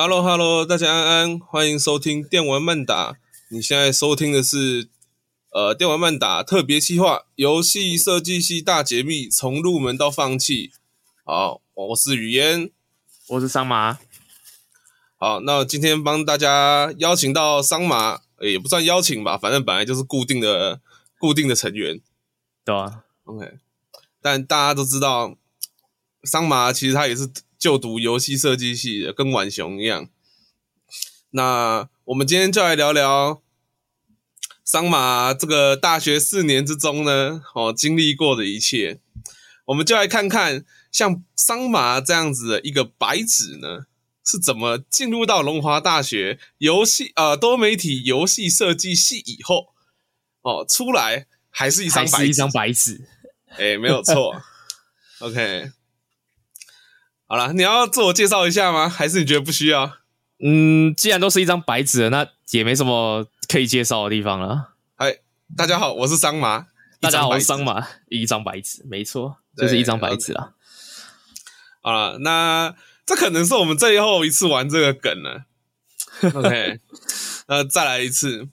Hello Hello，大家安安，欢迎收听电玩慢打。你现在收听的是呃电玩慢打特别企划，游戏设计系大解密，从入门到放弃。好，我是雨嫣，我是桑麻。好，那今天帮大家邀请到桑麻，也不算邀请吧，反正本来就是固定的固定的成员，对啊，OK。但大家都知道，桑麻其实他也是就读游戏设计系的，跟浣熊一样。那我们今天就来聊聊桑马这个大学四年之中呢，哦，经历过的一切。我们就来看看，像桑马这样子的一个白纸呢，是怎么进入到龙华大学游戏呃多媒体游戏设计系以后，哦，出来还是一张白纸，一张白纸。哎、欸，没有错。OK，好了，你要自我介绍一下吗？还是你觉得不需要？嗯，既然都是一张白纸了，那也没什么可以介绍的地方了。嗨，大家好，我是桑麻。大家好，我是桑麻，一张白纸，没错，就是一张白纸啦。好了，那这可能是我们最后一次玩这个梗了。OK，那再来一次。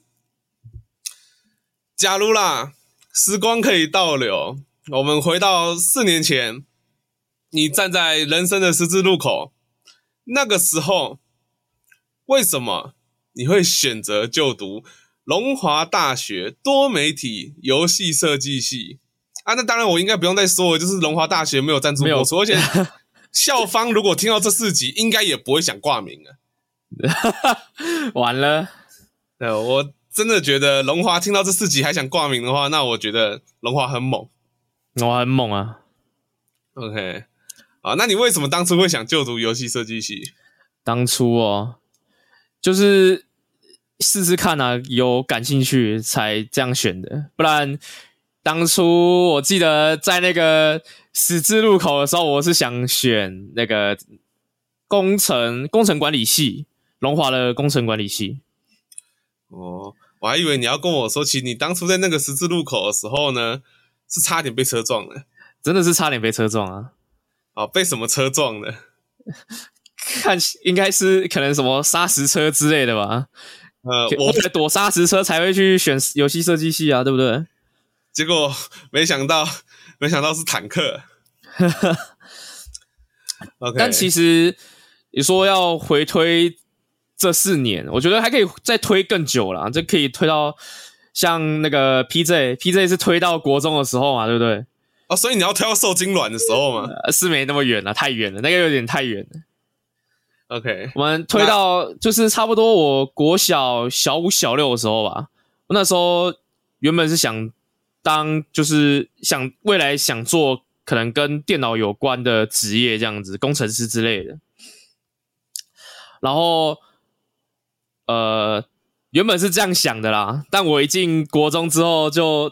假如啦，时光可以倒流。我们回到四年前，你站在人生的十字路口，那个时候，为什么你会选择就读龙华大学多媒体游戏设计系？啊，那当然我应该不用再说了，就是龙华大学没有赞助播出，而且 校方如果听到这四集，应该也不会想挂名了。完了，对，我真的觉得龙华听到这四集还想挂名的话，那我觉得龙华很猛。龙华很猛啊，OK，啊，那你为什么当初会想就读游戏设计系？当初哦，就是试试看啊，有感兴趣才这样选的。不然，当初我记得在那个十字路口的时候，我是想选那个工程工程管理系，龙华的工程管理系。哦，我还以为你要跟我说起你当初在那个十字路口的时候呢。是差点被车撞了，真的是差点被车撞啊！哦，被什么车撞的？看，应该是可能什么砂石车之类的吧。呃，我为了躲砂石车才会去选游戏设计系啊，对不对？结果没想到，没想到是坦克。okay. 但其实你说要回推这四年，我觉得还可以再推更久了，这可以推到。像那个 PJ，PJ 是推到国中的时候嘛，对不对？哦，所以你要推到受精卵的时候嘛？是没那么远了，太远了，那个有点太远了。OK，我们推到就是差不多我国小小五、小六的时候吧。我那时候原本是想当，就是想未来想做可能跟电脑有关的职业，这样子，工程师之类的。然后，呃。原本是这样想的啦，但我一进国中之后就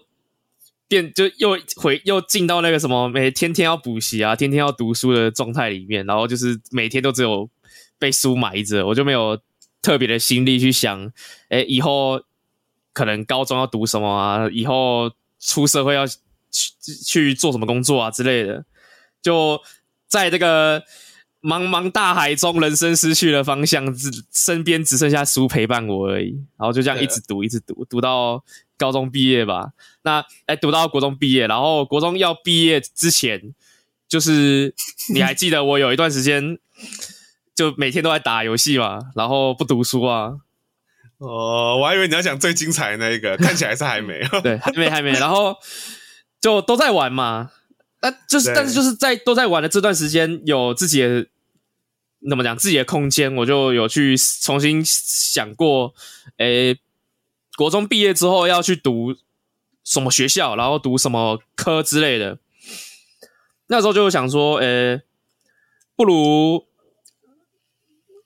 变，就又回又进到那个什么，每天天要补习啊，天天要读书的状态里面，然后就是每天都只有被书埋着，我就没有特别的心力去想，诶，以后可能高中要读什么啊，以后出社会要去去做什么工作啊之类的，就在这个。茫茫大海中，人生失去了方向，只身边只剩下书陪伴我而已。然后就这样一直读，一直读，读到高中毕业吧。那哎，读到国中毕业，然后国中要毕业之前，就是你还记得我有一段时间，就每天都在打游戏嘛，然后不读书啊。哦，我还以为你要讲最精彩的那一个，看起来是还没。对，还没，还没。然后就都在玩嘛。那就是，但是就是在都在玩的这段时间，有自己的。怎么讲自己的空间，我就有去重新想过，诶，国中毕业之后要去读什么学校，然后读什么科之类的。那时候就想说，诶，不如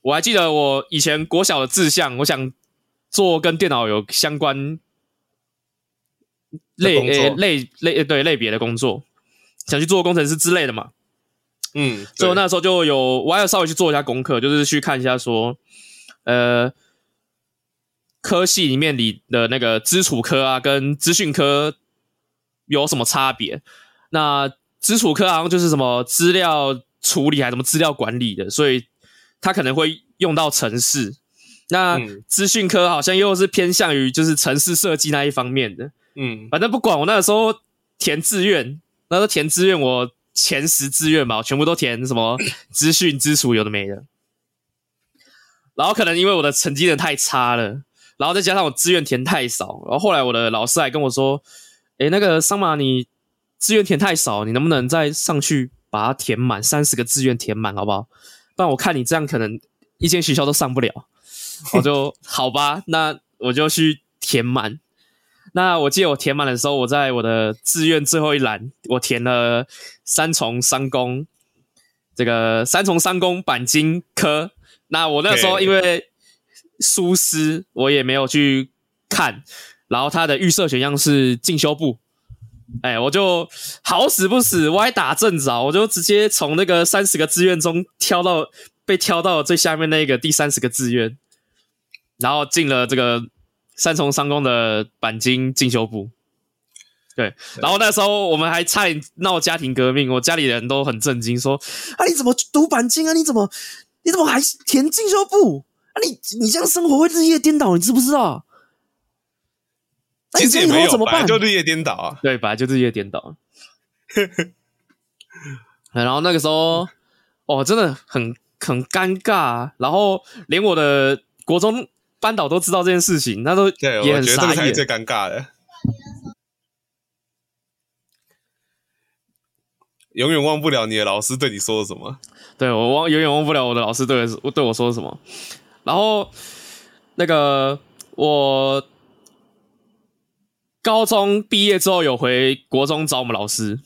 我还记得我以前国小的志向，我想做跟电脑有相关类诶类类对类别的工作，想去做工程师之类的嘛。嗯，所以我那时候就有，我还要稍微去做一下功课，就是去看一下说，呃，科系里面里的那个基础科啊，跟资讯科有什么差别？那基础科好像就是什么资料处理还是什么资料管理的，所以他可能会用到城市。那资讯科好像又是偏向于就是城市设计那一方面的。嗯，反正不管我那个时候填志愿，那时候填志愿我前十志愿吧，我全部都填什么资讯、资处有的没的。然后可能因为我的成绩真的太差了，然后再加上我志愿填太少，然后后来我的老师还跟我说：“诶，那个桑马，你志愿填太少，你能不能再上去把它填满，三十个志愿填满，好不好？不然我看你这样可能一间学校都上不了。”我就好吧，那我就去填满。那我记得我填满的时候，我在我的志愿最后一栏，我填了三重三公，这个三重三公钣金科。那我那时候因为疏失，我也没有去看。然后他的预设选项是进修部，哎，我就好死不死，歪打正着，我就直接从那个三十个志愿中挑到被挑到最下面那个第三十个志愿，然后进了这个。三重商工的钣金进修部，对，然后那时候我们还差点闹家庭革命，我家里人都很震惊，说：“啊，你怎么读钣金啊？你怎么，你怎么还填进修部？啊你，你你这样生活会日夜颠倒，你知不知道？”其实也没有，怎么办？就日夜颠倒啊，对，本来就日夜颠倒。然后那个时候，哦，真的很很尴尬啊，然后连我的国中。班导都知道这件事情，他都也很傻眼。对，我觉得这个是最尴尬的，永远忘不了你的老师对你说了什么。对，我忘，永远忘不了我的老师对我对我说什么。然后那个我高中毕业之后有回国中找我们老师，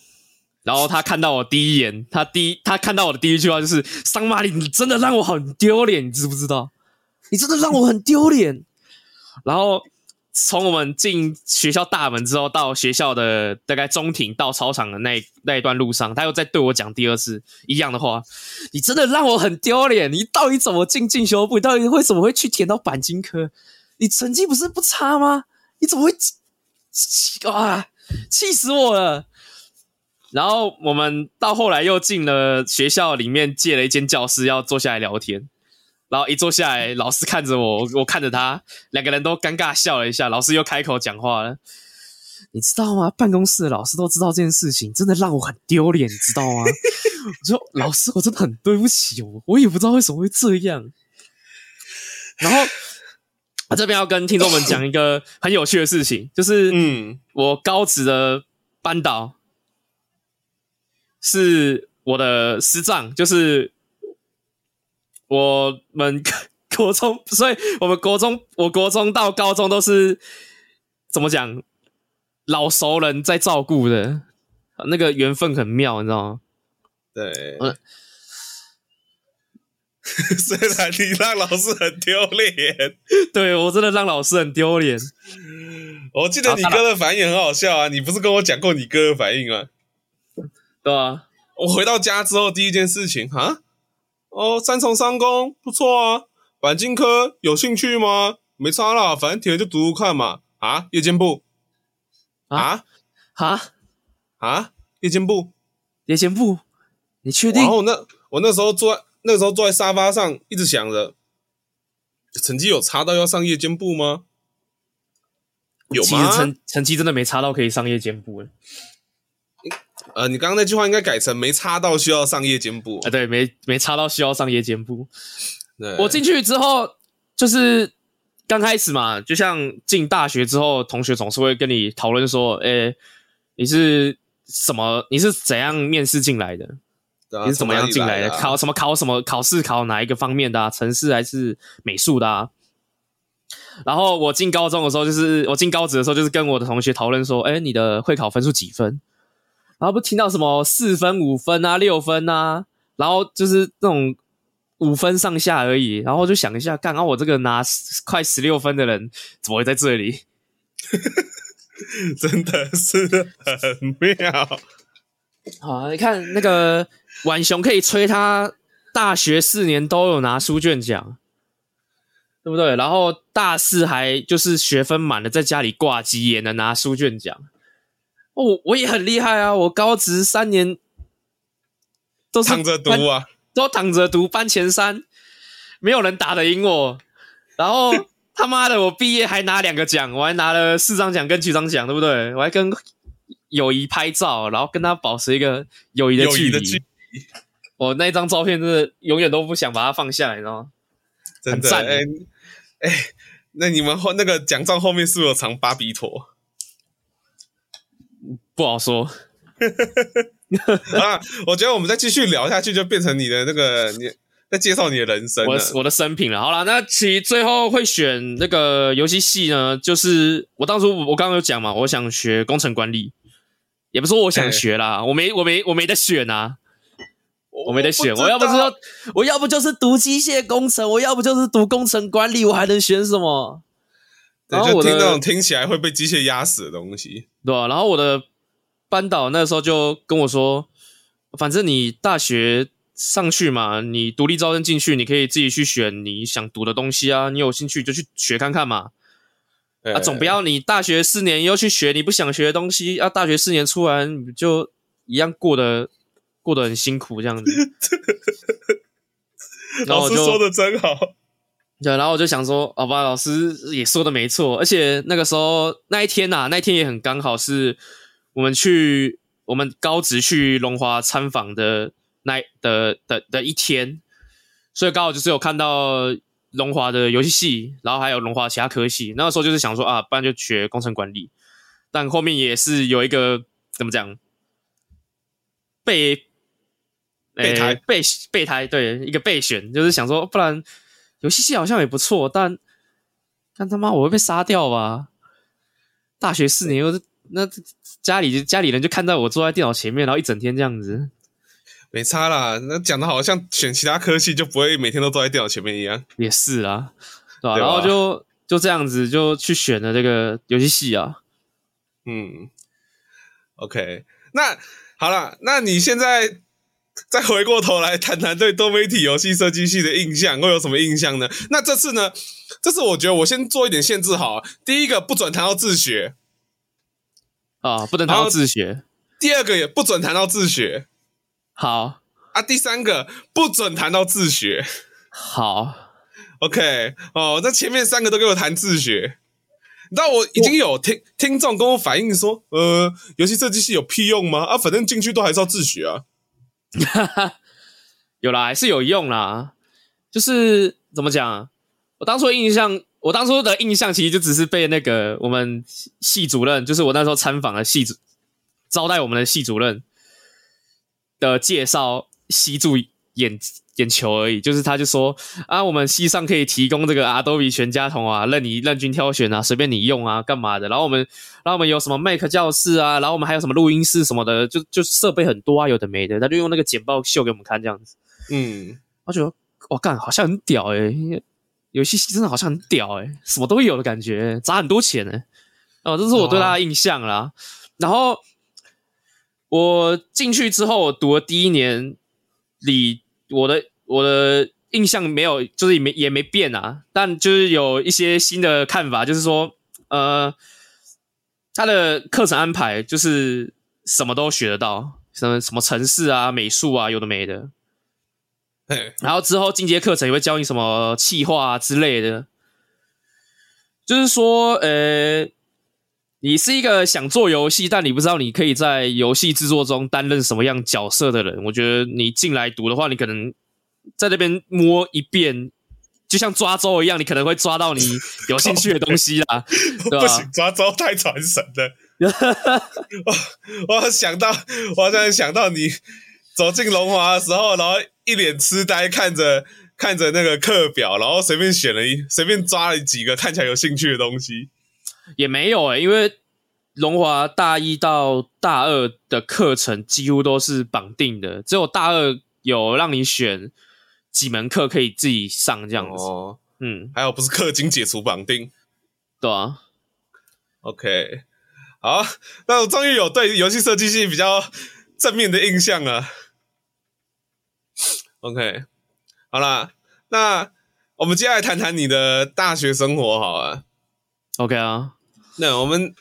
然后他看到我第一眼，他第一他看到我的第一句话就是：“桑马里，你真的让我很丢脸，你知不知道？”你真的让我很丢脸。然后从我们进学校大门之后，到学校的大概中庭到操场的那那一段路上，他又在对我讲第二次一样的话。你真的让我很丢脸。你到底怎么进进修部？你到底为什么会去填到钣金科？你成绩不是不差吗？你怎么会？啊！气死我了。然后我们到后来又进了学校里面，借了一间教室，要坐下来聊天。然后一坐下来，老师看着我，我看着他，两个人都尴尬笑了一下。老师又开口讲话了：“你知道吗？办公室的老师都知道这件事情，真的让我很丢脸，你知道吗？”我说：“老师，我真的很对不起我，我也不知道为什么会这样。”然后我这边要跟听众们讲一个很有趣的事情，就是嗯，我高职的班导是我的师长，就是。我们 国中，所以我们国中，我国中到高中都是怎么讲？老熟人在照顾的，那个缘分很妙，你知道吗？对。嗯。虽然你让老师很丢脸，对，我真的让老师很丢脸。我记得你哥的反应很好笑啊！你不是跟我讲过你哥的反应吗？对啊。我回到家之后，第一件事情，哈。哦，三重商工不错啊，板金科有兴趣吗？没差啦，反正填了就读读看嘛。啊，夜间部啊啊啊，夜间部，夜间部，你确定？然后那我那时候坐在那时候坐在沙发上，一直想着，成绩有差到要上夜间部吗？有吗？成成绩真的没差到可以上夜间部。呃，你刚刚那句话应该改成没插到需要上夜间部啊？对，没没插到需要上夜间部。对，我进去之后，就是刚开始嘛，就像进大学之后，同学总是会跟你讨论说：“诶，你是什么？你是怎样面试进来的？啊、你是怎么样进来的？来啊、考什么？考什么？考试考哪一个方面的啊？程式还是美术的啊？”然后我进高中的时候，就是我进高职的时候，就是跟我的同学讨论说：“诶，你的会考分数几分？”然后不听到什么四分、五分啊、六分啊，然后就是那种五分上下而已。然后就想一下，刚刚我这个拿快十六分的人，怎么会在这里？真的是很妙。好，你看那个婉雄可以吹他大学四年都有拿书卷奖，对不对？然后大四还就是学分满了，在家里挂机也能拿书卷奖。哦，我也很厉害啊！我高职三年都是躺着读啊，都躺着读班前三。没有人打得赢我。然后他妈的，我毕业还拿两个奖，我还拿了四张奖跟局长奖，对不对？我还跟友谊拍照，然后跟他保持一个友谊的距离。我那张照片真的永远都不想把它放下来，你知道吗？真的，哎哎、欸欸，那你们后那个奖状后面是不是有藏巴比妥？不好说。啊，我觉得我们再继续聊下去，就变成你的那个你在介绍你的人生，我的我的生平了。好了，那其实最后会选那个游戏系呢，就是我当初我刚刚有讲嘛，我想学工程管理，也不是说我想学啦，欸、我没我没我没得选啊。我没得选，我，我要不是说，我要不就是读机械工程，我要不就是读工程管理，我还能选什么？对，然后我就听那种听起来会被机械压死的东西，对吧、啊？然后我的班导那时候就跟我说，反正你大学上去嘛，你独立招生进去，你可以自己去选你想读的东西啊，你有兴趣就去学看看嘛。啊，总不要你大学四年又去学你不想学的东西啊，大学四年出来你就一样过得。过得很辛苦，这样子。老师说的真好。对，然后我就想说，好吧，老师也说的没错。而且那个时候那一天呐、啊，那一天也很刚好是我们去我们高职去龙华参访的那的的的，的一天，所以刚好就是有看到龙华的游戏系，然后还有龙华其他科系。那个时候就是想说啊，不然就学工程管理。但后面也是有一个怎么讲被。备胎备备胎，对，一个备选，就是想说，不然游戏系好像也不错，但但他妈我会被杀掉吧？大学四年又是那家里家里人就看到我坐在电脑前面，然后一整天这样子，没差啦。那讲的好像选其他科系就不会每天都坐在电脑前面一样，也是啦，对吧？然后就就这样子就去选了这个游戏系啊。嗯，OK，那好了，那你现在。再回过头来谈谈对多媒体游戏设计系的印象，会有什么印象呢？那这次呢？这次我觉得我先做一点限制好。第一个不准谈到自学啊，不能谈到自学。第二个也不准谈到自学。好啊，第三个不准谈到自学。好，OK 哦，那前面三个都给我谈自学。那我已经有听听众跟我反映说，呃，游戏设计系有屁用吗？啊，反正进去都还是要自学啊。哈哈，有啦，还是有用啦。就是怎么讲？我当初印象，我当初的印象其实就只是被那个我们系主任，就是我那时候参访的系主招待我们的系主任的介绍吸住眼眼球而已，就是他就说啊，我们系上可以提供这个 Adobe 全家桶啊，任你任君挑选啊，随便你用啊，干嘛的？然后我们，然后我们有什么 Mac 教室啊，然后我们还有什么录音室什么的，就就设备很多啊，有的没的，他就用那个简报秀给我们看这样子。嗯，我觉得我干好像很屌诶、欸，游戏系真的好像很屌诶、欸，什么都有的感觉，砸很多钱呢、欸。哦，这是我对他的印象啦。然后我进去之后，我读了第一年里。我的我的印象没有，就是也没也没变啊，但就是有一些新的看法，就是说，呃，他的课程安排就是什么都学得到，什么什么城市啊、美术啊，有的没的。然后之后进阶课程也会教你什么气化啊之类的，就是说，呃，你是一个想做游戏，但你不知道你可以在游戏制作中担任什么样角色的人。我觉得你进来读的话，你可能在那边摸一遍，就像抓周一样，你可能会抓到你有兴趣的东西啦。对吧？不行，抓周太传神了。我我想到，我想到你走进龙华的时候，然后一脸痴呆看着看着那个课表，然后随便选了一随便抓了几个看起来有兴趣的东西。也没有诶、欸，因为龙华大一到大二的课程几乎都是绑定的，只有大二有让你选几门课可以自己上这样子。哦，嗯，还有不是氪金解除绑定，对啊。OK，好，那我终于有对游戏设计系比较正面的印象了。OK，好啦，那我们接下来谈谈你的大学生活好了。OK 啊，那我们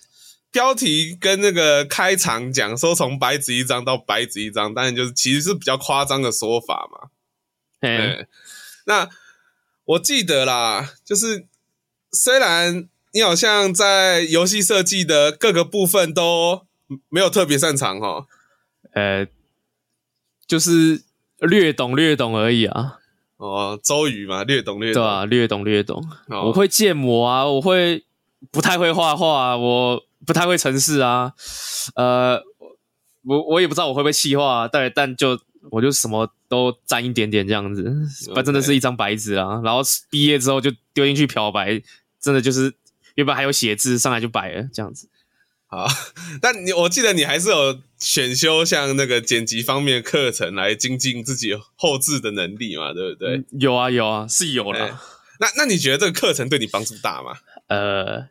标题跟那个开场讲说从白纸一张到白纸一张，当然就是其实是比较夸张的说法嘛。嗯，那我记得啦，就是虽然你好像在游戏设计的各个部分都没有特别擅长哈，呃，就是略懂略懂而已啊。哦，周瑜嘛，略懂略懂，对啊，略懂略懂。哦、我会建模啊，我会不太会画画，我不太会程式啊。呃，我我也不知道我会不会企划，但但就我就什么都沾一点点这样子，不.真的是一张白纸啊。然后毕业之后就丢进去漂白，真的就是原本还有写字，上来就白了这样子。好，但你我记得你还是有选修像那个剪辑方面的课程来精进自己后置的能力嘛，对不对？嗯、有啊有啊，是有啦。那那你觉得这个课程对你帮助大吗？呃，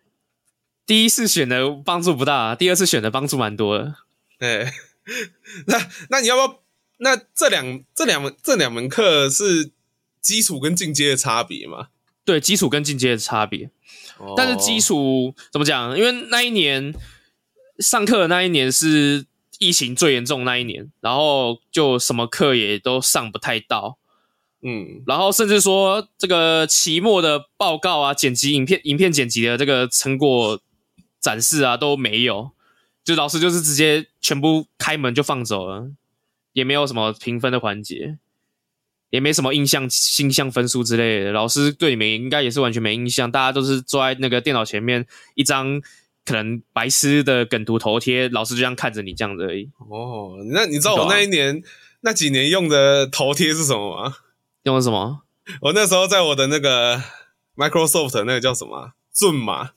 第一次选的帮助不大，第二次选的帮助蛮多的。哎，那那你要不要？那这两这两门这两门课是基础跟进阶的差别吗？对，基础跟进阶的差别。哦、但是基础怎么讲？因为那一年。上课的那一年是疫情最严重的那一年，然后就什么课也都上不太到，嗯，然后甚至说这个期末的报告啊、剪辑影片、影片剪辑的这个成果展示啊都没有，就老师就是直接全部开门就放走了，也没有什么评分的环节，也没什么印象、印象分数之类的，老师对你们应该也是完全没印象，大家都是坐在那个电脑前面一张。可能白痴的梗图头贴，老师就这样看着你这样子而已。哦，那你知道我那一年、啊、那几年用的头贴是什么吗？用的什么？我那时候在我的那个 Microsoft 那个叫什么 Zoom 嘛？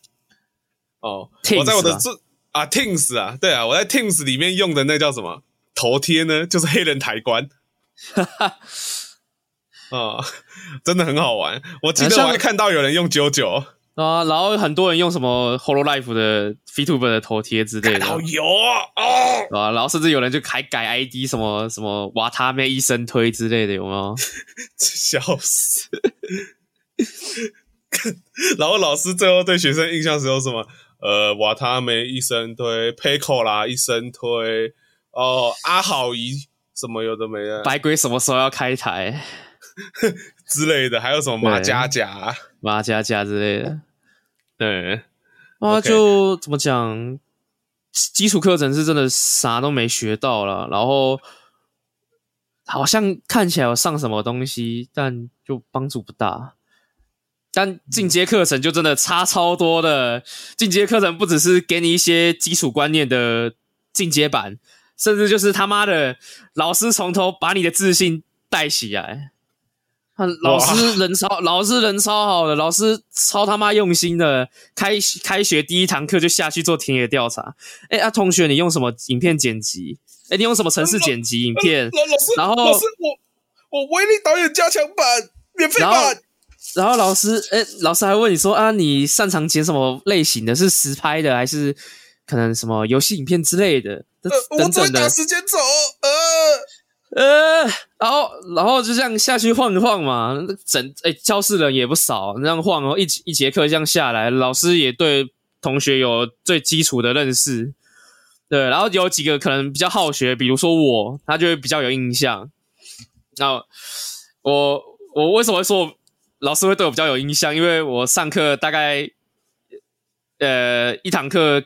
哦，Teams 我在我的 Zoom 啊 Teams 啊，对啊，我在 Teams 里面用的那叫什么头贴呢？就是黑人抬棺。哈哈，哦，真的很好玩。我记得我还看到有人用九九。啊，然后很多人用什么 Hololive 的 VTuber 的头贴之类的，好油啊！哦、啊，然后甚至有人就还改 ID，什么什么瓦他妹一生推之类的，有没有？笑死！然后老师最后对学生印象是有什么？呃，瓦他妹一生推，Peco 啦一生推，哦，阿好姨什么有的没的，白鬼什么时候要开台 之类的，还有什么马甲甲？马甲甲之类的，对，啊，就、怎么讲，基础课程是真的啥都没学到了，然后好像看起来有上什么东西，但就帮助不大。但进阶课程就真的差超多的，进阶课程不只是给你一些基础观念的进阶版，甚至就是他妈的老师从头把你的自信带起来。老师人超，老师人超好的，老师超他妈用心的。开开学第一堂课就下去做田野调查。哎、欸、啊，同学，你用什么影片剪辑？哎、欸，你用什么城市剪辑影片？老师，然后老师，我我威力导演加强版免费版。然后老师，哎、欸，老师还问你说啊，你擅长剪什么类型的？是实拍的，还是可能什么游戏影片之类的？呃、等等的。我时间走，呃。呃，然后，然后就这样下去晃一晃嘛，整诶教室人也不少，这样晃哦，一一节课这样下来，老师也对同学有最基础的认识，对，然后有几个可能比较好学，比如说我，他就会比较有印象。那我我为什么会说老师会对我比较有印象？因为我上课大概呃一堂课。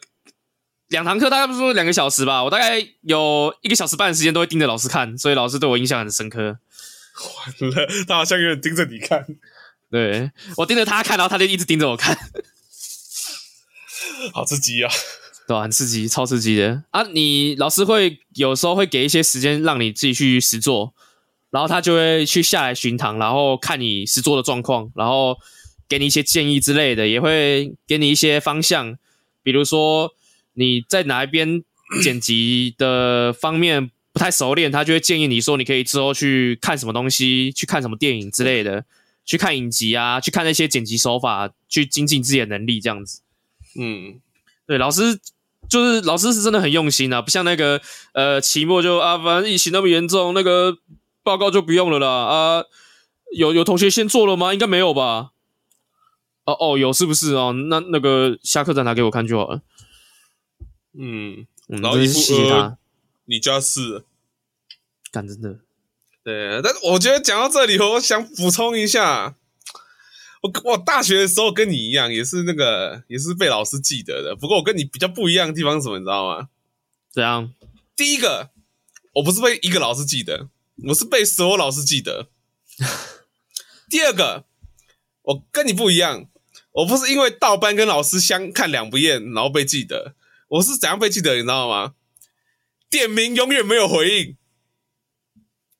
两堂课大概不是说两个小时吧，我大概有一个小时半的时间都会盯着老师看，所以老师对我印象很深刻。完了，他好像有点盯着你看。对，我盯着他看，然后他就一直盯着我看，好刺激啊！对啊，很刺激，超刺激的啊！你老师会有时候会给一些时间让你自己去实做，然后他就会去下来巡堂，然后看你实做的状况，然后给你一些建议之类的，也会给你一些方向，比如说。你在哪一边剪辑的方面不太熟练，他就会建议你说，你可以之后去看什么东西，去看什么电影之类的，去看影集啊，去看那些剪辑手法，去精进自己的能力，这样子。嗯，对，老师就是老师是真的很用心啊，不像那个呃期末就啊，反正疫情那么严重，那个报告就不用了啦啊。有有同学先做了吗？应该没有吧？哦哦，有是不是哦？那那个下课再拿给我看就好了。嗯，然后一副呃，你家是，干真的，对，但我觉得讲到这里，我想补充一下，我我大学的时候跟你一样，也是那个也是被老师记得的。不过我跟你比较不一样的地方是什么，你知道吗？怎样？第一个，我不是被一个老师记得，我是被所有老师记得。第二个，我跟你不一样，我不是因为倒班跟老师相看两不厌，然后被记得。我是怎样被记得，你知道吗？点名永远没有回应，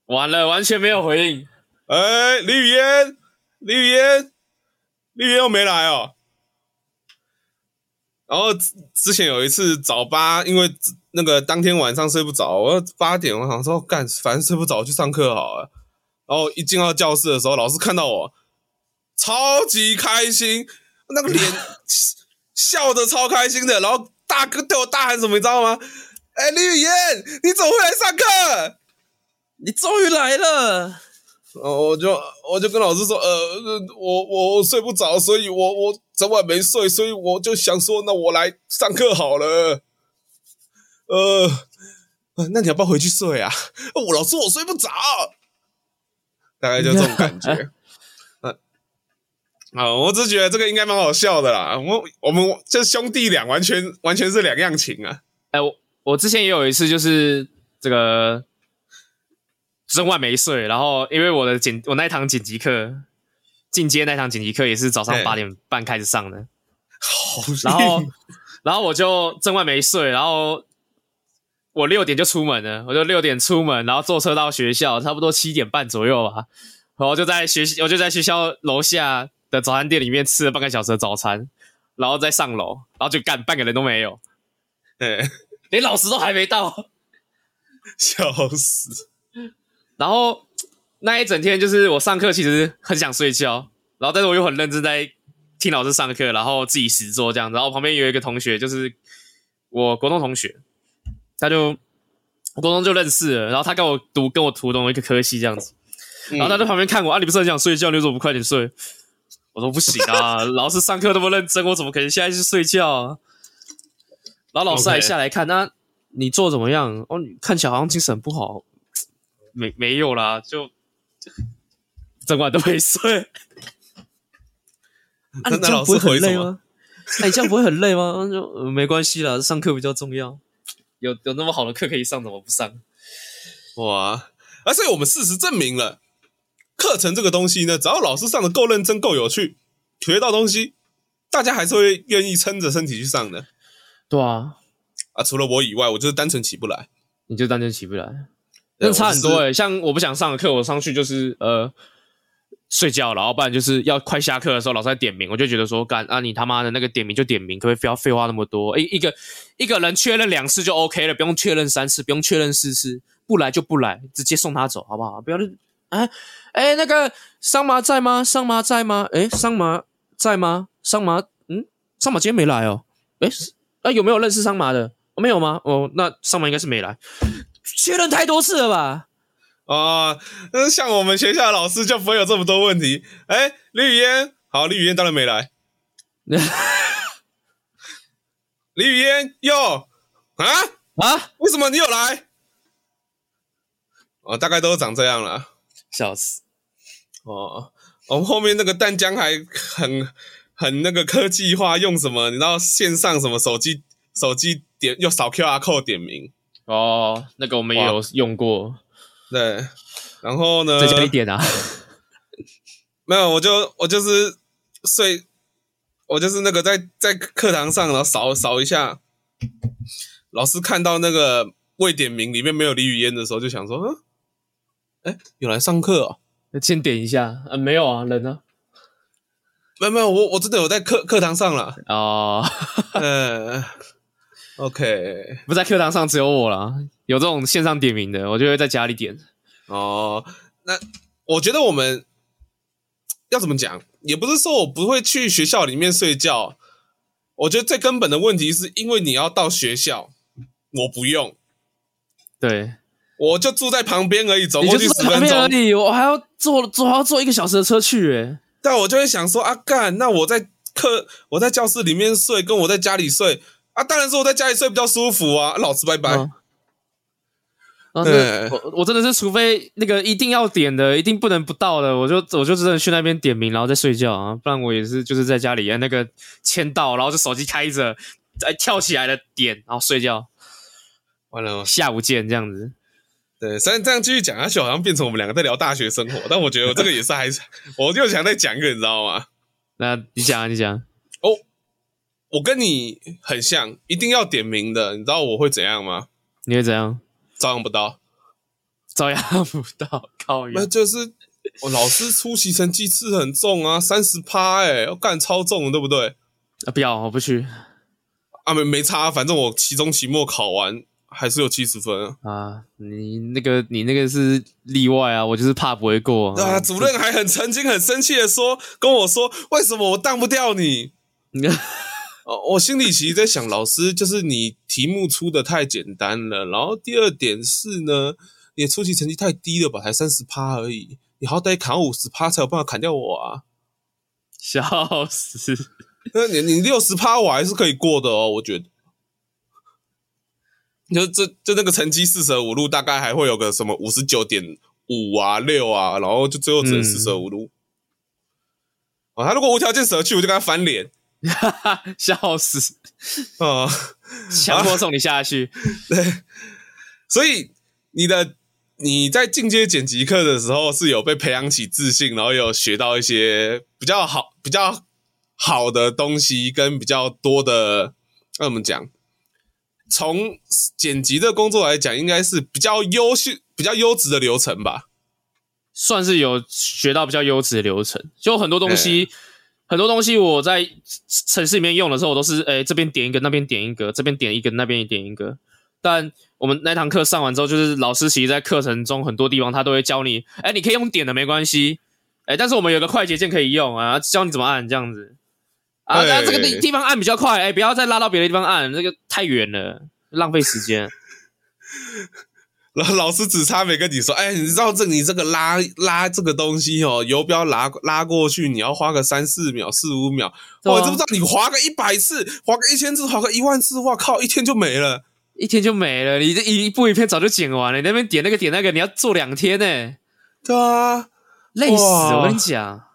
完了，完全没有回应。哎，李雨嫣，李雨嫣，李雨嫣又没来哦。然后之前有一次早八，因为那个当天晚上睡不着，我八点我想说干，反正睡不着去上课好了。然后一进到教室的时候，老师看到我，超级开心，那个脸 笑得超开心的，然后大哥对我大喊什么，你知道吗？哎，李雨嫣，你怎么会来上课？你终于来了。哦，我就我就跟老师说，呃，我我我睡不着，所以我我整晚没睡，所以我就想说，那我来上课好了。呃，那你要不要回去睡啊？我老师我睡不着，大概就这种感觉。嗯，啊，我只觉得这个应该蛮好笑的啦。我我们这兄弟俩完全完全是两样情啊。哎，我我之前也有一次，就是这个。整晚没睡，然后因为我的紧我那一堂紧急课进阶那堂紧急课也是早上八点半开始上的，好，然后然后我就整晚没睡，然后我六点就出门了，我就六点出门，然后坐车到学校，差不多七点半左右吧，然后就在学我就在学校楼下的早餐店里面吃了半个小时的早餐，然后再上楼，然后就干半个人都没有，对，连老师都还没到，笑死。然后那一整天就是我上课，其实很想睡觉，然后但是我又很认真在听老师上课，然后自己实作这样。然后旁边有一个同学，就是我国中同学，他就我国中就认识了，然后他跟我读跟我读同一个科系这样子。然后他在旁边看我，啊，你不是很想睡觉，你为什么不快点睡？我说不行啊，老师上课那么认真，我怎么可能现在去睡觉啊？然后老师还下来看，那你做怎么样？哦，你看起来好像精神不好。没没有啦，就整晚都没睡。啊，你这样不会很累吗？哎，你这样不会很累吗？就、呃、没关系啦，上课比较重要。有有那么好的课可以上，怎么不上？哇！而、啊、所以我们事实证明了，课程这个东西呢，只要老师上的够认真、够有趣，学到东西，大家还是会愿意撑着身体去上的。对啊，啊，除了我以外，我就是单纯起不来。你就单纯起不来。那差很多诶、欸、像我不想上的课，我上去就是呃睡觉，然后不然就是要快下课的时候，老师在点名，我就觉得说干啊，你他妈的那个点名就点名，可不可以不要废话那么多？一一个一个人确认两次就 OK 了，不用确认三次，不用确认四次，不来就不来，直接送他走，好不好？不要哎哎，那个桑麻在吗？桑麻在吗？哎，桑麻在吗？桑麻嗯，桑麻今天没来哦。哎，啊有没有认识桑麻的？哦，没有吗？哦，那桑麻应该是没来。确认太多次了吧？啊，那像我们学校的老师就不会有这么多问题。哎，李雨嫣，好，李雨嫣当然没来。李雨嫣哟啊啊！为什么你有来？哦，大概都长这样了。笑死！哦，我们后面那个淡江还很很那个科技化，用什么？你知道线上什么手机手机点又扫 QR code 点名。哦，那个我们也有用过，对，然后呢？再加一点啊？没有，我就我就是睡，我就是那个在在课堂上，然后扫扫一下，老师看到那个未点名里面没有李雨嫣的时候，就想说，嗯，哎，有来上课哦，先点一下，啊，没有啊，人呢？没有没有，我我真的有在课课堂上了，哦，嗯。OK，不在课堂上只有我啦，有这种线上点名的，我就会在家里点。哦，那我觉得我们要怎么讲，也不是说我不会去学校里面睡觉。我觉得最根本的问题是因为你要到学校，我不用。对，我就住在旁边而已，走过去十分钟而已，我还要坐坐还要坐一个小时的车去诶。但我就会想说啊，干，那我在课我在教室里面睡，跟我在家里睡。啊，当然是我在家里睡比较舒服啊！老子，拜拜。啊，啊，我我真的是，除非那个一定要点的，一定不能不到的，我就我就真的去那边点名，然后再睡觉啊，不然我也是就是在家里那个签到，然后就手机开着，再跳起来的点，然后睡觉，完了，下午见这样子。对，虽然这样继续讲下去，好像变成我们两个在聊大学生活，但我觉得我这个也是还是，我就想再讲一个，你知道吗？那你讲啊，你讲。哦，我跟你很像，一定要点名的，你知道我会怎样吗？你会怎样？照样不到，照样不到，靠！那就是我老师出席成绩是很重啊，三十趴，哎，要干超重，对不对？啊，不要，我不去。啊，没没差，反正我期中、期末考完。还是有七十分啊！啊，你那个你那个是例外啊，我就是怕不会过啊。啊，主任还很曾经很生气的说，跟我说，为什么我当不掉你？哦，我心里其实在想，老师就是你题目出的太简单了，然后第二点是呢，你的出题成绩太低了吧，才三十趴而已，你好歹砍五十趴才有办法砍掉我啊！笑死！那你你六十趴我还是可以过的哦，我觉得。就这就那个成绩四舍五入，大概还会有个什么五十九点五啊六啊，然后就最后只能四舍五入。哦，他如果无条件舍去，我就跟他翻脸，哈哈，笑死哦！强迫送你下去。对，所以你的你在进阶剪辑课的时候是有被培养起自信，然后有学到一些比较好、比较好的东西，跟比较多的，那我们讲。从剪辑的工作来讲，应该是比较优秀、比较优质的流程吧，算是有学到比较优质的流程。就很多东西，很多东西我在城市里面用的时候，我都是诶这边点一个，那边点一个，这边点一个，那边也点一个。但我们那堂课上完之后，就是老师其实在课程中很多地方他都会教你，诶你可以用点的没关系，诶但是我们有个快捷键可以用啊，教你怎么按这样子。啊，那这个地地方按比较快，哎、欸，不要再拉到别的地方按，这个太远了，浪费时间。老老师只差没跟你说，哎、欸，你知道这你这个拉拉这个东西哦，游标拉拉过去，你要花个三四秒、四五秒，我、啊、知不知道你划个一百次，划个一千次，划个一万次，哇靠，一天就没了，一天就没了，你这一部影片早就剪完了，你那边点那个点那个，你要做两天呢，对啊，累死，我跟你讲。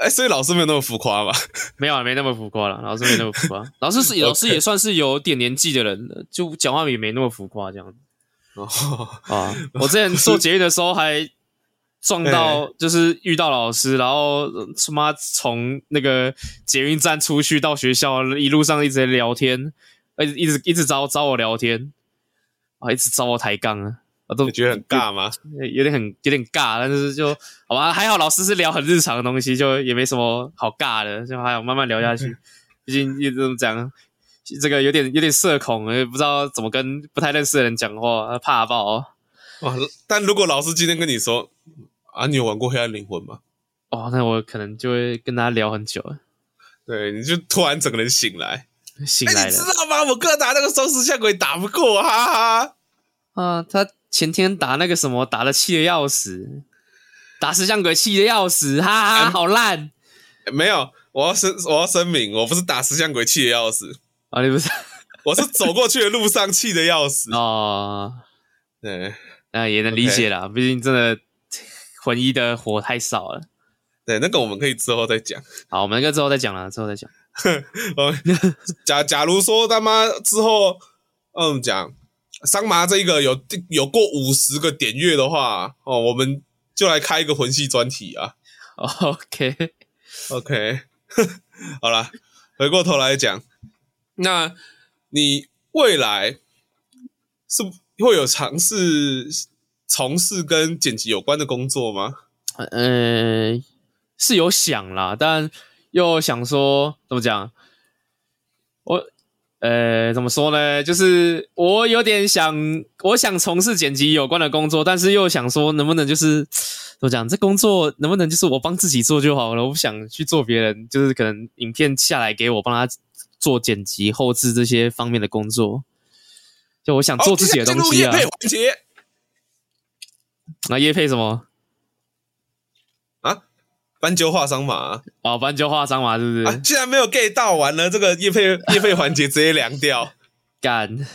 哎、欸，所以老师没有那么浮夸吧？没有啊，没那么浮夸了。老师没那么浮夸，老师是 老师也算是有点年纪的人，就讲话也没那么浮夸这样子。哦 啊，我之前做捷运的时候还撞到，就是遇到老师，然后他妈从那个捷运站出去到学校，一路上一直在聊天，一直一直一直找找我聊天，啊，一直找我抬杠啊。我都觉得很尬吗？有点很有点尬，但是就好吧，还好老师是聊很日常的东西，就也没什么好尬的，就还有慢慢聊下去。毕竟一直这么讲，这个有点有点社恐，也不知道怎么跟不太认识的人讲话，怕爆。哇！但如果老师今天跟你说啊，你有玩过黑暗灵魂吗？哦，那我可能就会跟他聊很久。对，你就突然整个人醒来，醒来了，欸、你知道吗？我哥打那个双十下鬼打不过，哈哈。啊，他。前天打那个什么，打的气的要死，打石像鬼气的要死，哈哈，欸、好烂。没有，我要声我要声明，我不是打石像鬼气的要死啊，你不是，我是走过去的路上气的要死哦。对，那也能理解啦，毕竟真的魂一的火太少了。对，那个我们可以之后再讲。好，我们那个之后再讲了，之后再讲。假假如说他妈之后，嗯，讲。桑麻这个有有过五十个点阅的话哦，我们就来开一个魂系专题啊。OK OK，好啦，回过头来讲，那你未来是会有尝试从事跟剪辑有关的工作吗？呃，是有想啦，但又想说怎么讲，我。呃，怎么说呢？就是我有点想，我想从事剪辑有关的工作，但是又想说，能不能就是怎么讲？这工作能不能就是我帮自己做就好了？我不想去做别人，就是可能影片下来给我帮他做剪辑、后置这些方面的工作。就我想做自己的东西啊。那业 配什么？斑鸠画桑麻哦，斑鸠画桑麻是不是？啊，竟然没有 get 到，完了这个业配业配环节直接凉掉，干！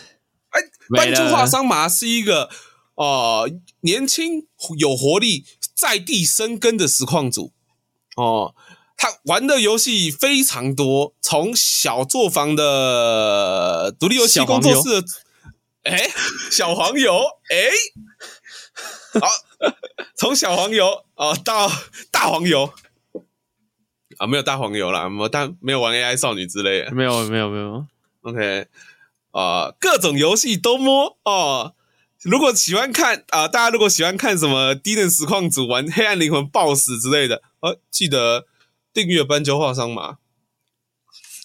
哎，斑鸠画桑麻是一个呃年轻有活力、在地生根的实况组。哦。他玩的游戏非常多，从小作坊的独立游戏工作室，哎，小黄油，哎，好，从小黄油哦到大黄油啊，没有大黄油啦，没有但没有玩 AI 少女之类的，没有没有没有，OK，啊、呃，各种游戏都摸哦。如果喜欢看啊、呃，大家如果喜欢看什么低能实况组玩黑暗灵魂 BOSS 之类的，呃，记得。订阅斑鸠画商嘛，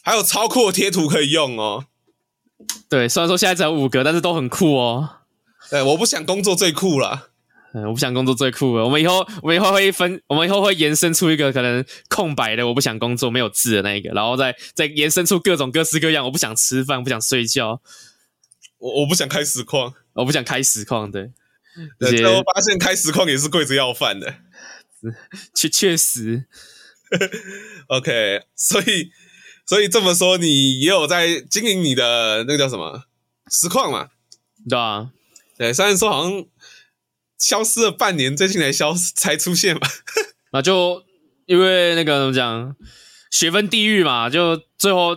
还有超酷贴图可以用哦。对，虽然说现在只有五个，但是都很酷哦。对，我不想工作最酷了。嗯，我不想工作最酷了。我们以后，我们以后会分，我们以后会延伸出一个可能空白的，我不想工作没有字的那一个，然后再再延伸出各种各式各样。我不想吃饭，不想睡觉，我我不想开实况，我不想开实况。对，对，我发现开实况也是跪着要饭的。确确实。OK，所以所以这么说，你也有在经营你的那个叫什么实况嘛？对啊，对，虽然说好像消失了半年，最近才消才出现嘛。那就因为那个怎么讲，学分地狱嘛，就最后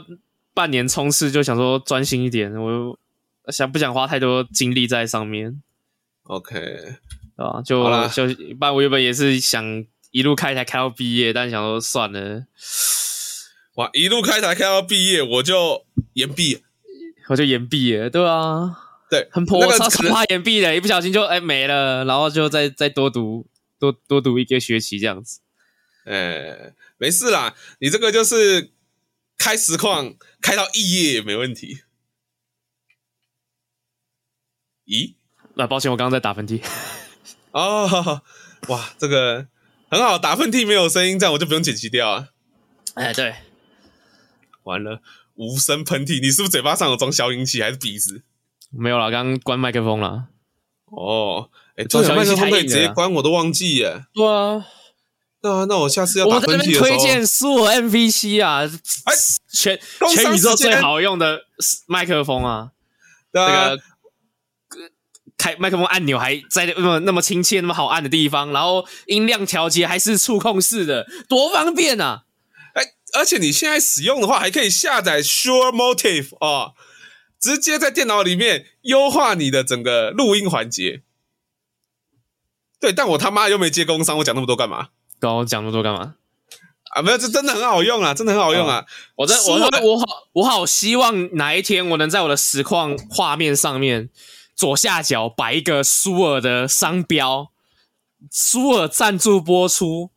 半年冲刺，就想说专心一点，我想不想花太多精力在上面？OK，对吧？就就，不然我原本也是想。一路开台开到毕业，但想说算了，哇！一路开台开到毕业，我就延毕，我就延毕了，对啊，对，很破，超超怕延毕的，一不小心就哎、欸、没了，然后就再再多读多多读一个学期这样子，哎、欸，没事啦，你这个就是开实况开到肄业也没问题。咦？那、啊、抱歉，我刚刚在打喷嚏。哦，哇，这个。很好，打喷嚏没有声音，这样我就不用剪辑掉啊。哎，对，完了，无声喷嚏，你是不是嘴巴上有装消音器还是鼻子？没有了，刚刚关麦克风了。哦，哎，装麦克风可以直接关，我都忘记耶。对啊，那那我下次要我在这边推荐苏尔 MV7 啊，哎，全全宇宙最好用的麦克风啊。这个开麦克风按钮还在那么那么亲切、那么好按的地方，然后音量调节还是触控式的，多方便啊！哎，而且你现在使用的话，还可以下载 Shure Motive 哦，直接在电脑里面优化你的整个录音环节。对，但我他妈又没接工商，我讲那么多干嘛？刚我讲那么多干嘛？啊，没有，这真的很好用啊，真的很好用啊！我在我我好我好希望哪一天我能在我的实况画面上面。左下角摆一个舒尔的商标，舒尔赞助播出，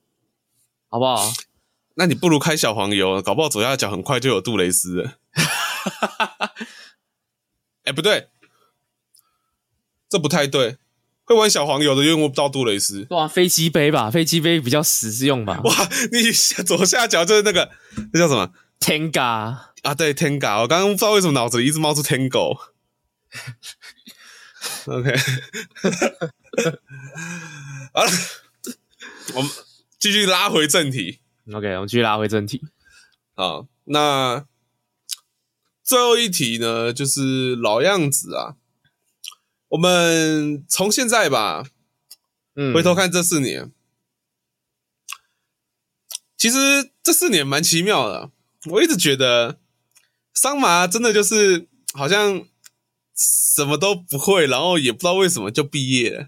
好不好？那你不如开小黄油，搞不好左下角很快就有杜蕾斯了。哎、欸，不对，这不太对。会玩小黄油的因为我不知道杜蕾斯。哇，飞机杯吧，飞机杯比较实用吧。哇，你左下角就是那个，那叫什么？Tenga 啊，对，Tenga。我刚刚不知道为什么脑子里一直冒出 Tango。OK，好 了，我们继续拉回正题。OK，我们继续拉回正题。好，那最后一题呢，就是老样子啊。我们从现在吧，嗯，回头看这四年，其实这四年蛮奇妙的。我一直觉得桑麻真的就是好像。什么都不会，然后也不知道为什么就毕业了，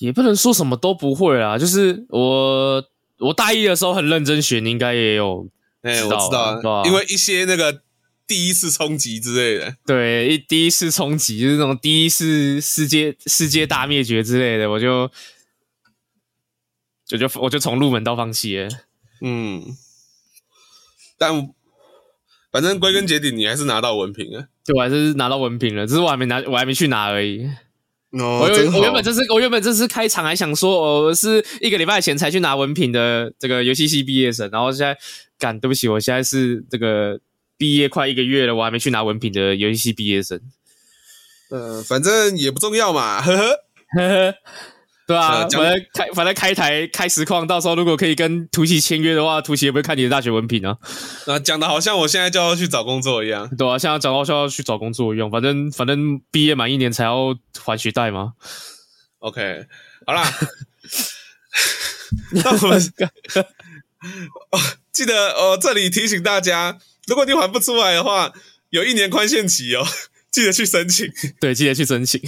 也不能说什么都不会啊。就是我我大一的时候很认真学，你应该也有哎、欸，我知道，因为一些那个第一次冲击之类的，对，一第一次冲击就是那种第一次世界世界大灭绝之类的，我就就就我就从入门到放弃了，嗯，但。反正归根结底，你还是拿到文凭了。对，我还是拿到文凭了，只是我还没拿，我还没去拿而已。哦，我。我原本这次我原本这次开场还想说，我是一个礼拜前才去拿文凭的这个游戏系毕业生，然后现在，干，对不起，我现在是这个毕业快一个月了，我还没去拿文凭的游戏系毕业生。呃，反正也不重要嘛，呵呵呵呵。对啊，反正开反正开台开实况，到时候如果可以跟图奇签约的话，图奇也不会看你的大学文凭啊。那讲的好像我现在就要去找工作一样。对啊，现在讲到就要去找工作一样，反正反正毕业满一年才要还学贷嘛。OK，好啦，那我们 哦，记得哦，这里提醒大家，如果你还不出来的话，有一年宽限期哦，记得去申请。对，记得去申请。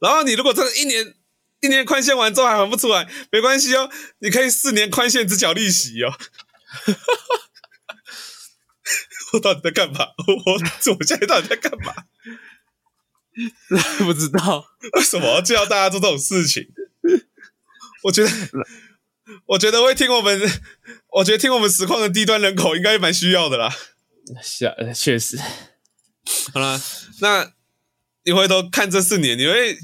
然后你如果真的一年一年宽限完之后还还不出来，没关系哦，你可以四年宽限只缴利息哦。我到底在干嘛？我我现在到底在干嘛？不知道为什么要叫大家做这种事情？我觉得，我觉得会听我们，我觉得听我们实况的低端人口应该蛮需要的啦。是啊，确实。好了，那。你回头看这四年，你会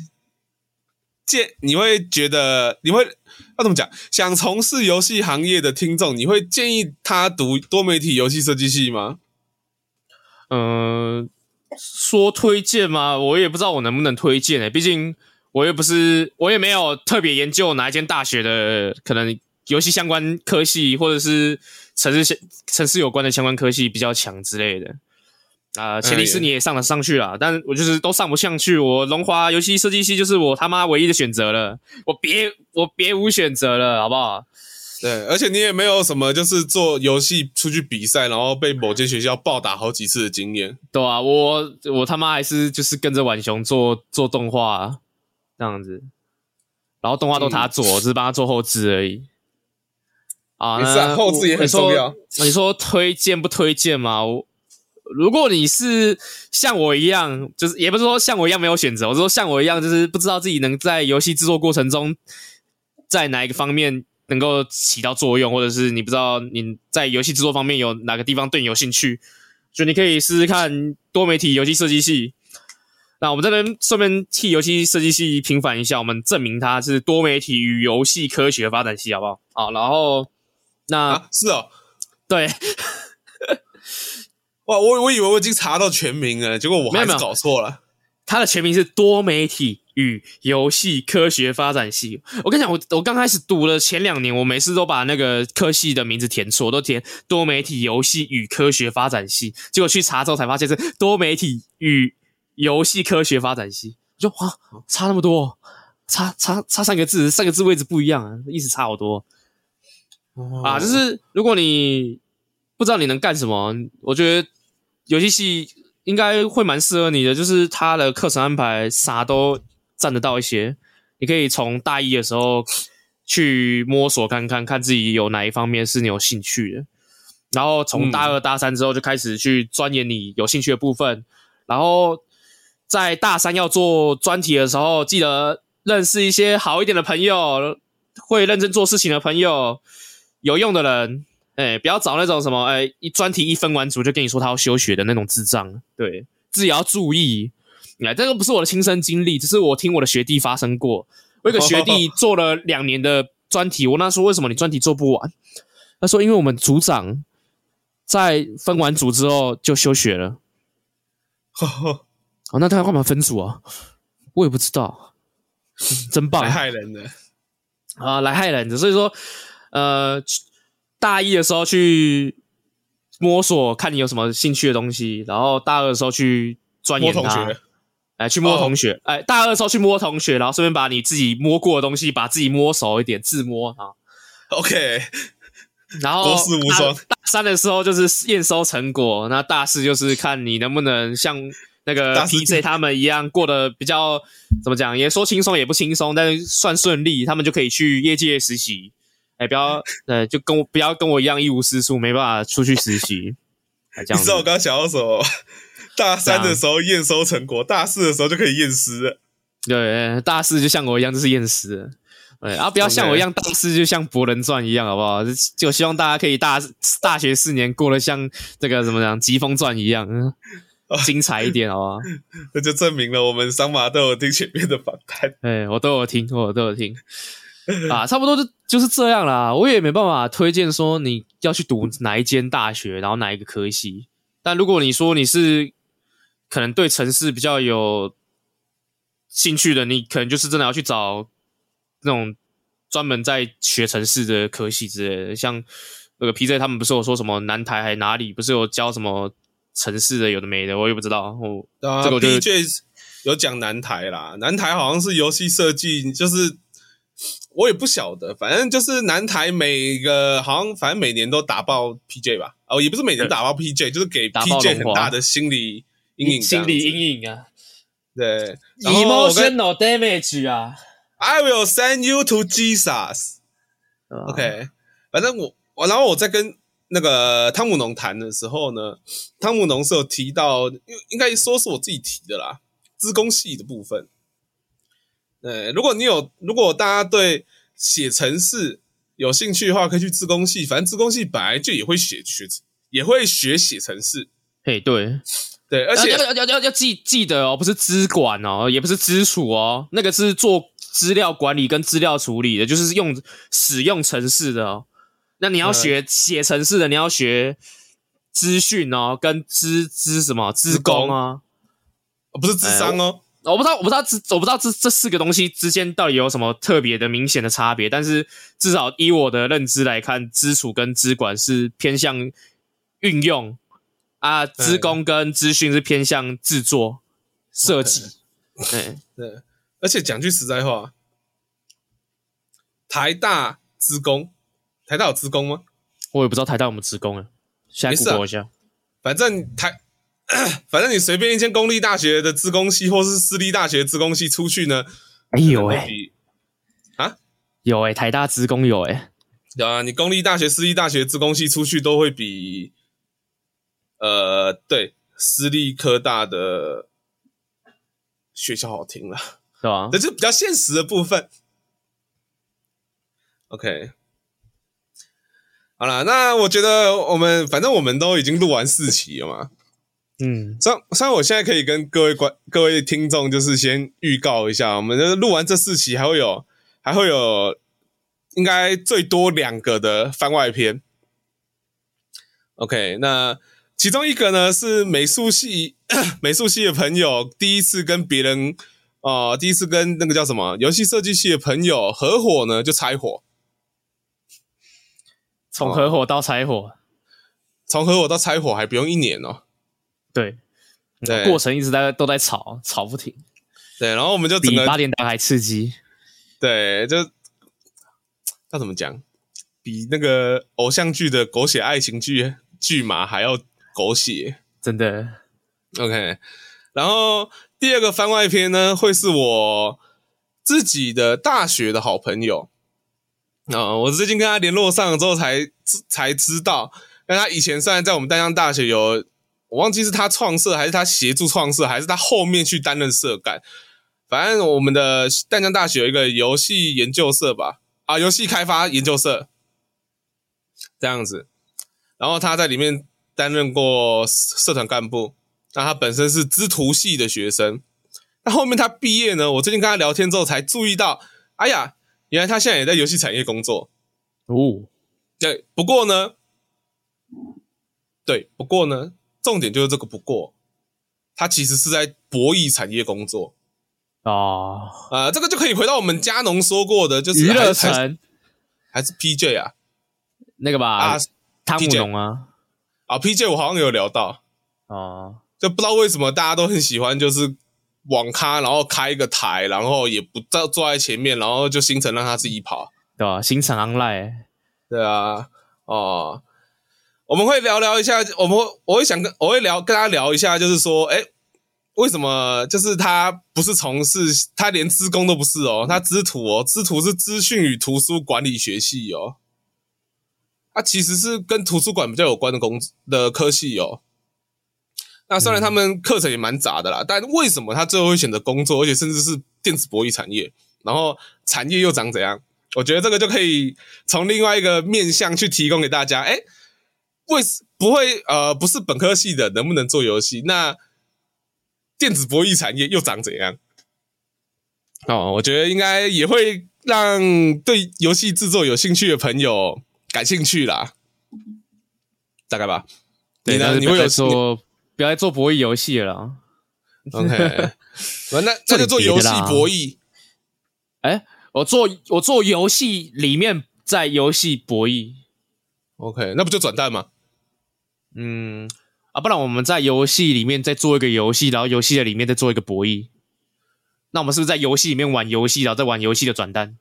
建，你会觉得，你会要怎么讲？想从事游戏行业的听众，你会建议他读多媒体游戏设计系吗？嗯、呃，说推荐吗？我也不知道我能不能推荐诶、欸，毕竟我又不是，我也没有特别研究哪一间大学的可能游戏相关科系，或者是城市相城市有关的相关科系比较强之类的。啊、呃，前提是你也上得上去了，哎、但我就是都上不上去。我龙华游戏设计系就是我他妈唯一的选择了，我别我别无选择了，好不好？对，而且你也没有什么就是做游戏出去比赛，然后被某间学校暴打好几次的经验。对啊，我我他妈还是就是跟着婉熊做做动画这样子，然后动画都他做，嗯、只是帮他做后置而已。啊，那是啊，后置也很重要。你说，推荐不推荐吗？我如果你是像我一样，就是也不是说像我一样没有选择，我是说像我一样，就是不知道自己能在游戏制作过程中，在哪一个方面能够起到作用，或者是你不知道你在游戏制作方面有哪个地方对你有兴趣，就你可以试试看多媒体游戏设计系。那我们这边顺便替游戏设计系平反一下，我们证明它是多媒体与游戏科学发展系，好不好？好，然后那、啊、是哦，对。哇，我我以为我已经查到全名了，结果我还是搞错了。它的全名是多媒体与游戏科学发展系。我跟你讲，我我刚开始读了前两年，我每次都把那个科系的名字填错，我都填多媒体游戏与科学发展系。结果去查之后才发现是多媒体与游戏科学发展系。我说哇，差那么多，差差差三个字，三个字位置不一样啊，意思差好多。哦、啊，就是如果你不知道你能干什么，我觉得。游戏系应该会蛮适合你的，就是他的课程安排啥都占得到一些。你可以从大一的时候去摸索看看，看自己有哪一方面是你有兴趣的。然后从大二大三之后就开始去钻研你有兴趣的部分。嗯、然后在大三要做专题的时候，记得认识一些好一点的朋友，会认真做事情的朋友，有用的人。哎、不要找那种什么，哎、一专题一分完组就跟你说他要休学的那种智障。对，自己要注意。哎、这个不是我的亲身经历，只是我听我的学弟发生过。我有个学弟做了两年的专题，我那时候为什么你专题做不完？他说因为我们组长在分完组之后就休学了。哦，那他要干嘛分组啊？我也不知道。真棒，来害人的啊，来害人的。所以说，呃。大一的时候去摸索，看你有什么兴趣的东西，然后大二的时候去钻研它。哎，去摸同学，哎，大二的时候去摸同学，然后顺便把你自己摸过的东西，把自己摸熟一点，自摸啊。OK，然后国士无双。大三的时候就是验收成果，那大四就是看你能不能像那个 PJ 他们一样过得比较怎么讲，也说轻松也不轻松，但是算顺利，他们就可以去业界实习。哎、欸，不要，呃，就跟我不要跟我一样一无是处，没办法出去实习。你知道我刚刚想要什么？大三的时候验收成果，大四的时候就可以验尸了。对，大四就像我一样，就是验尸了。对，然后不要像我一样，大四就像《博人传》一样，好不好？就希望大家可以大大学四年过得像这个怎么讲《疾风传》一样，精彩一点，好不好？那就证明了我们桑马都有听前面的访谈。哎，我都有听，我都有听。啊，差不多就就是这样啦。我也没办法推荐说你要去读哪一间大学，然后哪一个科系。但如果你说你是可能对城市比较有兴趣的，你可能就是真的要去找那种专门在学城市的科系之类的，像那个 PJ 他们不是有说什么南台还哪里不是有教什么程式的有的没的，我也不知道。我啊，这个 PJ 有讲南台啦，南台好像是游戏设计，就是我也不晓得，反正就是南台每个好像反正每年都打爆 PJ 吧，哦，也不是每年打爆 PJ，就是给 PJ 很大的心理阴影，心理阴影啊。对，emotional damage 啊！I will send you to Jesus。OK，反正我我然后我再跟那个汤姆农谈的时候呢，汤姆农是有提到，应应该说是我自己提的啦，资工系的部分。对，如果你有，如果大家对写程式有兴趣的话，可以去资工系。反正资工系本来就也会写学，也会学写程式。嘿，对。对，而且要要要要记记得哦，不是资管哦，也不是资处哦，那个是做资料管理跟资料处理的，就是用使用程式的哦。那你要学写程式的，你要学资讯哦，跟资资什么资工啊？不是智商哦，我不知道，我不知道这我不知道这这四个东西之间到底有什么特别的明显的差别，但是至少以我的认知来看，资储跟资管是偏向运用。啊，资工跟资讯是偏向制作设计，对对，而且讲句实在话，台大资工，台大有资工吗？我也不知道台大有没有资工啊，现在 Google 一下，反正台，反正你随便一间公立大学的资工系，或是私立大学资工系出去呢，哎呦哎，啊，有哎，台大资工有哎，有啊，你公立大学、私立大学资工系出去都会比。呃，对，私立科大的学校好听了，是吧？这是比较现实的部分。OK，好了，那我觉得我们反正我们都已经录完四期了嘛，嗯，虽然虽然我现在可以跟各位观各位听众，就是先预告一下，我们的录完这四期还会有还会有应该最多两个的番外篇。OK，那。其中一个呢是美术系 美术系的朋友第一次跟别人啊、呃，第一次跟那个叫什么游戏设计系的朋友合伙呢，就拆伙。从合伙到拆伙，从、哦、合伙到拆伙还不用一年哦。对，对，过程一直在都在吵，吵不停。对，然后我们就整个比八点档还刺激。对，就要怎么讲？比那个偶像剧的狗血爱情剧剧码还要。狗血，真的。OK，然后第二个番外篇呢，会是我自己的大学的好朋友啊、我最近跟他联络上了之后才才知道，那他以前虽然在我们淡江大学有，我忘记是他创设还是他协助创设，还是他后面去担任社干，反正我们的淡江大学有一个游戏研究社吧，啊，游戏开发研究社这样子，然后他在里面。担任过社团干部，那他本身是资图系的学生。那后面他毕业呢？我最近跟他聊天之后才注意到，哎呀，原来他现在也在游戏产业工作。哦，对，不过呢，对，不过呢，重点就是这个不过，他其实是在博弈产业工作。哦，呃，这个就可以回到我们佳农说过的，就是娱乐城还是 PJ 啊？那个吧，啊，汤姆农啊。啊，PJ 我好像有聊到哦，就不知道为什么大家都很喜欢，就是网咖，然后开一个台，然后也不坐坐在前面，然后就星辰让他自己跑，对吧？星辰 online，对啊，哦，我们会聊聊一下，我们会我会想跟我会聊跟他聊一下，就是说，哎，为什么就是他不是从事，他连资工都不是哦，他资图哦，资图是资讯与图书管理学系哦。它、啊、其实是跟图书馆比较有关的工的科系哦。那虽然他们课程也蛮杂的啦，嗯、但为什么他最后会选择工作，而且甚至是电子博弈产业？然后产业又长怎样？我觉得这个就可以从另外一个面向去提供给大家。哎，为不会呃不是本科系的能不能做游戏？那电子博弈产业又长怎样？哦，我觉得应该也会让对游戏制作有兴趣的朋友。感兴趣啦，大概吧。你呢？你会有说不要再做博弈游戏了？OK，那那就做游戏博弈。哎，我做我做游戏里面在游戏博弈，OK，那不就转蛋吗？嗯啊，不然我们在游戏里面再做一个游戏，然后游戏的里面再做一个博弈。那我们是不是在游戏里面玩游戏，然后再玩游戏的转蛋？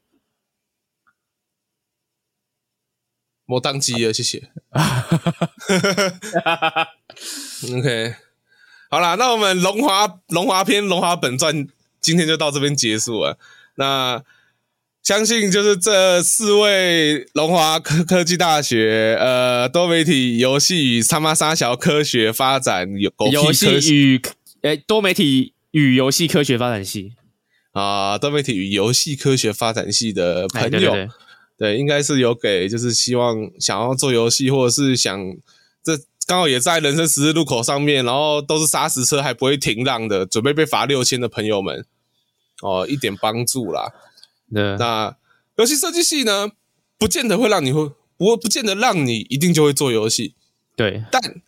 我当机了，谢谢。OK，好啦，那我们龙华龙华篇龙华本传今天就到这边结束了。那相信就是这四位龙华科科技大学呃多媒体游戏与他妈沙小科学发展有游戏与诶、欸、多媒体与游戏科学发展系啊多媒体与游戏科学发展系的朋友。对对对对，应该是有给，就是希望想要做游戏，或者是想这刚好也在人生十字路口上面，然后都是砂石车还不会停让的，准备被罚六千的朋友们，哦，一点帮助啦。那游戏设计系呢，不见得会让你会不不见得让你一定就会做游戏。对，但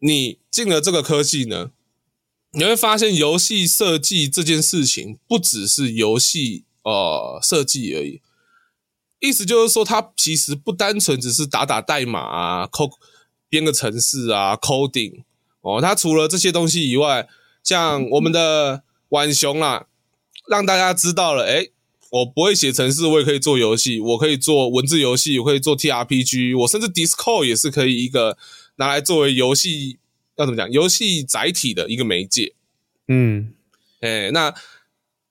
你进了这个科系呢，你会发现游戏设计这件事情不只是游戏呃设计而已。意思就是说，它其实不单纯只是打打代码啊、code 编个程式啊、coding 哦。它除了这些东西以外，像我们的浣熊啦，让大家知道了，诶，我不会写程式，我也可以做游戏，我可以做文字游戏，我可以做 TRPG，我甚至 Discord 也是可以一个拿来作为游戏要怎么讲，游戏载体的一个媒介。嗯，诶，那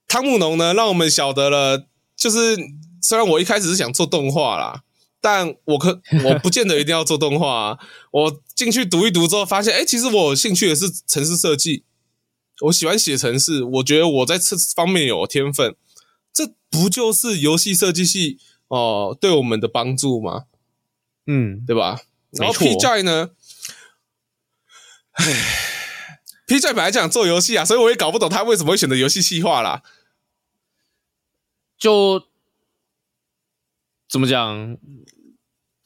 汤姆农呢，让我们晓得了，就是。虽然我一开始是想做动画啦，但我可 我不见得一定要做动画啊。我进去读一读之后，发现，哎，其实我有兴趣的是城市设计，我喜欢写城市，我觉得我在这方面有天分，这不就是游戏设计系哦、呃、对我们的帮助吗？嗯，对吧？然后 P-Joy 呢？唉，P-Joy 本来想做游戏啊，所以我也搞不懂他为什么会选择游戏企划啦，就。怎么讲？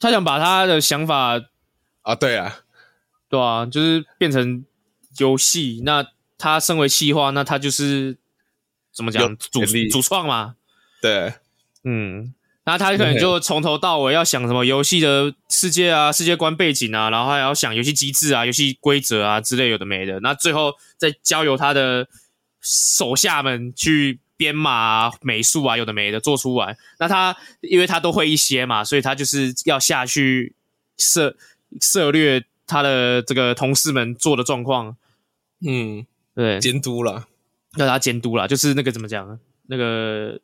他想把他的想法啊，对啊，对啊，就是变成游戏。那他身为企划，那他就是怎么讲？主主创嘛。对，嗯，那他可能就从头到尾要想什么游戏的世界啊、世界观背景啊，然后还要想游戏机制啊、游戏规则啊之类有的没的。那最后再交由他的手下们去。编码啊、美术啊，有的没的做出来。那他因为他都会一些嘛，所以他就是要下去涉涉略他的这个同事们做的状况。嗯，对，监督了，要他监督了，就是那个怎么讲？那个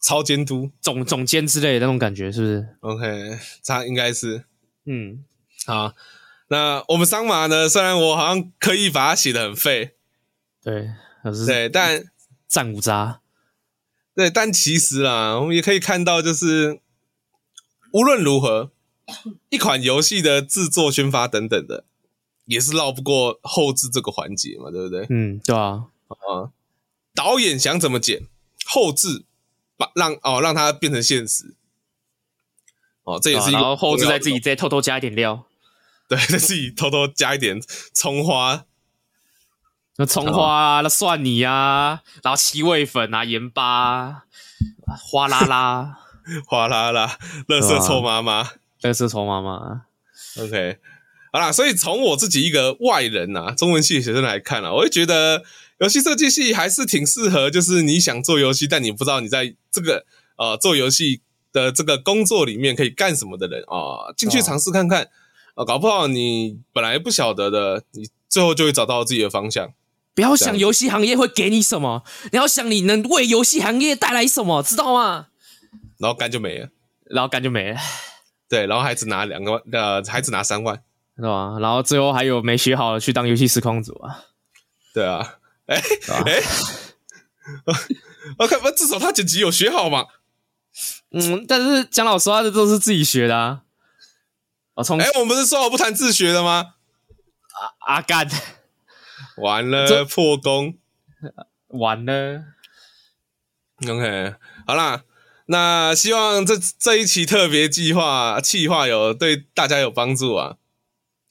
超监督、总总监之类的那种感觉，是不是？OK，他应该是。嗯，好。那我们桑马呢？虽然我好像刻意把它写的很废，对，对，但。战五渣，对，但其实啦，我们也可以看到，就是无论如何，一款游戏的制作、宣发等等的，也是绕不过后置这个环节嘛，对不对？嗯，对啊，啊，导演想怎么剪，后置把让哦让它变成现实，哦，这也是一个，然后后制再自己再偷偷加一点料，对，再自己偷偷加一点葱花。那葱花啊，那蒜泥啊，然后七味粉啊，盐巴啊，哗 啦啦，哗啦啦，乐色臭妈妈，乐色臭妈妈。OK，好啦，所以从我自己一个外人呐、啊，中文系的学生来看啊，我会觉得游戏设计系还是挺适合，就是你想做游戏，但你不知道你在这个呃做游戏的这个工作里面可以干什么的人啊，进去尝试看看啊，搞不好你本来不晓得的，你最后就会找到自己的方向。不要想游戏行业会给你什么，你要想你能为游戏行业带来什么，知道吗？然后肝就没了，然后肝就没了。对，然后还只拿两个万，呃，还只拿三万，是吧？然后最后还有没学好的去当游戏实况组啊？对啊，哎哎，我 看，至少他剪辑有学好嘛？嗯，但是讲老实话，这都是自己学的啊。我从哎，我们不是说好不谈自学的吗？啊阿干。完了，破功，完了。OK，好啦，那希望这这一期特别计划企划有对大家有帮助啊。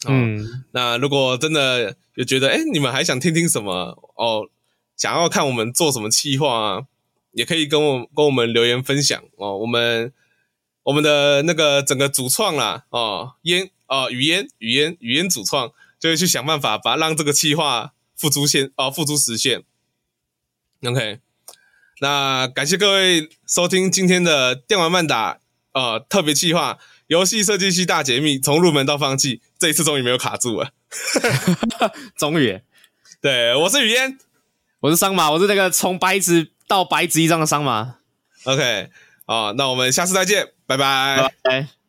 嗯，哦、那如果真的有觉得，哎，你们还想听听什么？哦，想要看我们做什么企划啊？也可以跟我跟我们留言分享哦。我们我们的那个整个主创啦，哦，烟哦，语烟语烟语烟主创就会去想办法把让这个计划付诸现哦付诸实现。OK，那感谢各位收听今天的电玩慢打呃特别计划游戏设计系大解密，从入门到放弃，这一次终于没有卡住了，终于。对，我是雨烟，我是桑马，我是那个从白纸到白纸一张的桑马。OK，啊，那我们下次再见，拜拜。拜拜。